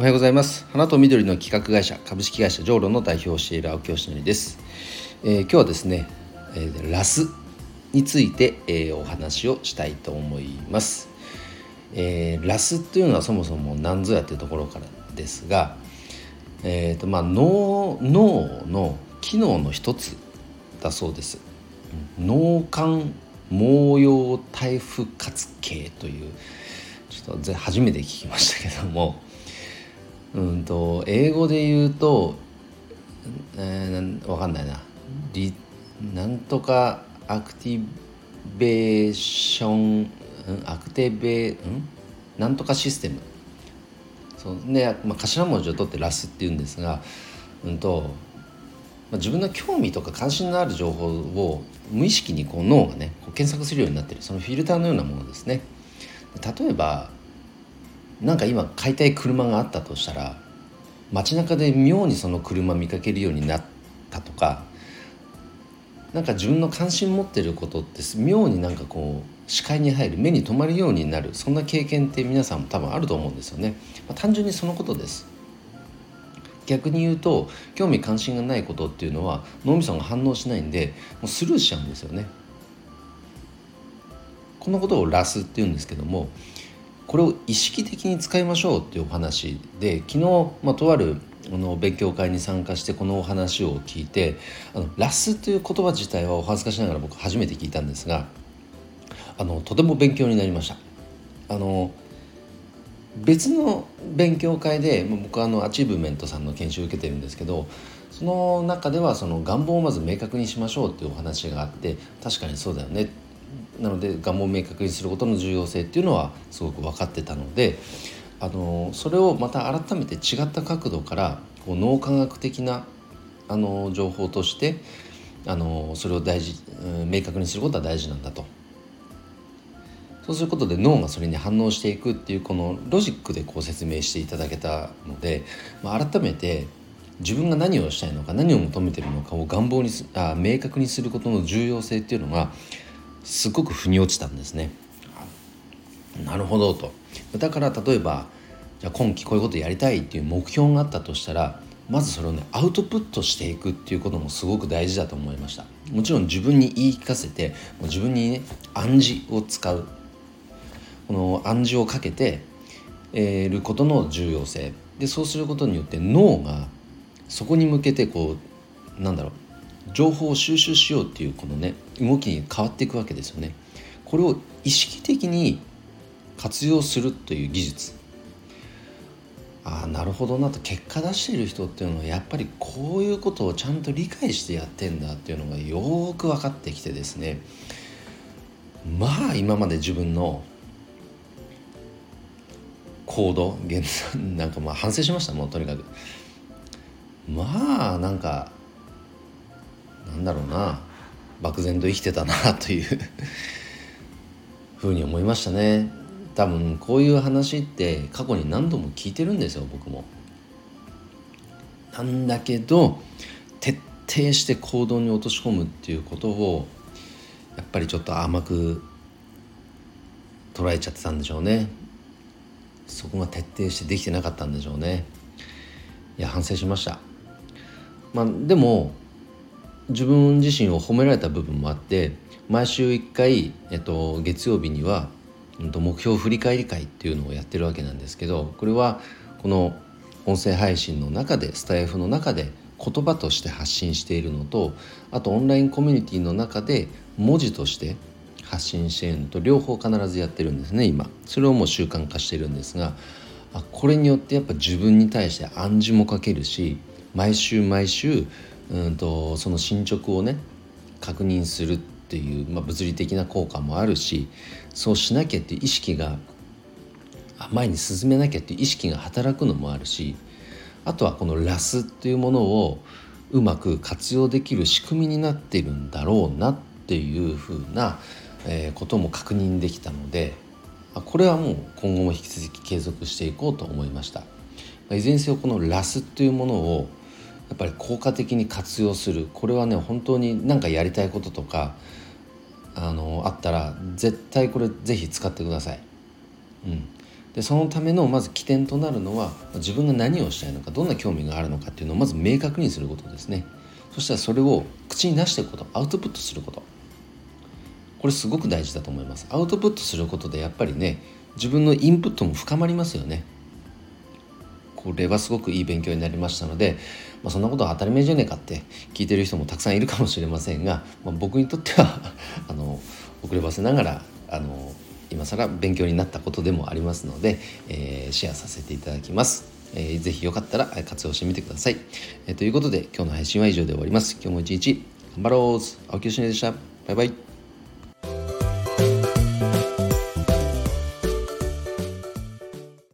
おはようございます。花と緑の企画会社株式会社ジョーロの代表をしている青木よしのりです、えー、今日はですね、えー、ラスについて、えー、お話をしたいと思います、えー、ラスっていうのはそもそも何ぞやっていうところからですが、えーとまあ、脳脳の機能の一つだそうです。脳幹毛様体負活系というちょっと初めて聞きましたけども。うんと英語で言うと、えー、わかんないな。リなんとかアクティベーションアクティベん？なんとかシステム。そう。で、まあ、頭文字を取って RASっていうんですが、うんとまあ、自分の興味とか関心のある情報を無意識にこう脳がねこう検索するようになってる。そのフィルターのようなものですね。例えばなんか今買いたい車があったとしたら街中で妙にその車見かけるようになったとかなんか自分の関心持ってることって妙になんかこう視界に入る目に留まるようになるそんな経験って皆さんも多分あると思うんですよね、まあ、単純にそのことです。逆に言うと興味関心がないことっていうのは脳みそが反応しないんでもうスルーしちゃうんですよね。このことを RASっていうんですけどもこれを意識的に使いましょうっていうお話で昨日、まあ、とあるあの勉強会に参加してこのお話を聞いてあの RASという言葉自体はお恥ずかしながら僕初めて聞いたんですがあのとても勉強になりました。あの別の勉強会で僕はあのアチーブメントさんの研修を受けてるんですけどその中ではその願望をまず明確にしましょうっていうお話があって確かにそうだよねなので願望を明確にすることの重要性っていうのはすごく分かってたのであのそれをまた改めて違った角度からこう脳科学的なあの情報としてあのそれを大事、明確にすることは大事なんだと。そうすることで脳がそれに反応していくっていうこのロジックでこう説明していただけたので、まあ、改めて自分が何をしたいのか何を求めてるのかを願望にあ明確にすることの重要性っていうのがすごく腑に落ちたんですね。なるほどと。だから例えばじゃあ今期こういうことやりたいっていう目標があったとしたらまずそれをねアウトプットしていくっていうこともすごく大事だと思いました。もちろん自分に言い聞かせてもう自分にね暗示を使う。この暗示をかけてえることの重要性。でそうすることによって脳がそこに向けてこうなんだろう情報を収集しようっていうこのね動きに変わっていくわけですよね。これを意識的に活用するという技術。ああなるほどなと結果出している人っていうのはやっぱりこういうことをちゃんと理解してやってんだっていうのがよく分かってきてですね。まあ今まで自分の行動現なんかまあ反省しましたもうとにかく。まあなんかなんだろうな。漠然と生きてたなという。ふうに思いましたね。多分こういう話って過去に何度も聞いてるんですよ僕も。なんだけど徹底して行動に落とし込むっていうことをやっぱりちょっと甘く捉えちゃってたんでしょうね。そこが徹底してできてなかったんでしょうね。いや反省しました。まあでも自分自身を褒められた部分もあって毎週1回、えっと、月曜日には、うん、と目標振り返り会っていうのをやってるわけなんですけどこれはこの音声配信の中でスタイフの中で言葉として発信しているのとあとオンラインコミュニティの中で文字として発信しているのと両方必ずやってるんですね今。それをもう習慣化してるんですがあこれによってやっぱ自分に対して暗示もかけるし毎週毎週うんとその進捗をね確認するっていう、まあ、物理的な効果もあるしそうしなきゃっていう意識が前に進めなきゃっていう意識が働くのもあるしあとはこのラスっていうものをうまく活用できる仕組みになってるんだろうなっていうふうな、え、ことも確認できたのでこれはもう今後も引き続き継続していこうと思いました。いずれにせよこのラスっていうものをやっぱり効果的に活用する。これはね本当に何かやりたいこととかあのあったら絶対これ是非使ってください。うん、でそのためのまず起点となるのは自分が何をしたいのかどんな興味があるのかっていうのをまず明確にすることですね。そしたらそれを口に出していくことアウトプットすること。これすごく大事だと思います。アウトプットすることでやっぱりね自分のインプットも深まりますよね。これはすごくいい勉強になりましたので、まあ、そんなことは当たり前じゃねえかって聞いてる人もたくさんいるかもしれませんが、まあ、僕にとっては あの遅ればせながらあの今更勉強になったことでもありますので、えー、シェアさせていただきます。えー、ぜひよかったら活用してみてください。えー、ということで今日の配信は以上で終わります。今日も一日頑張ろう青木よしでした。バイバイ。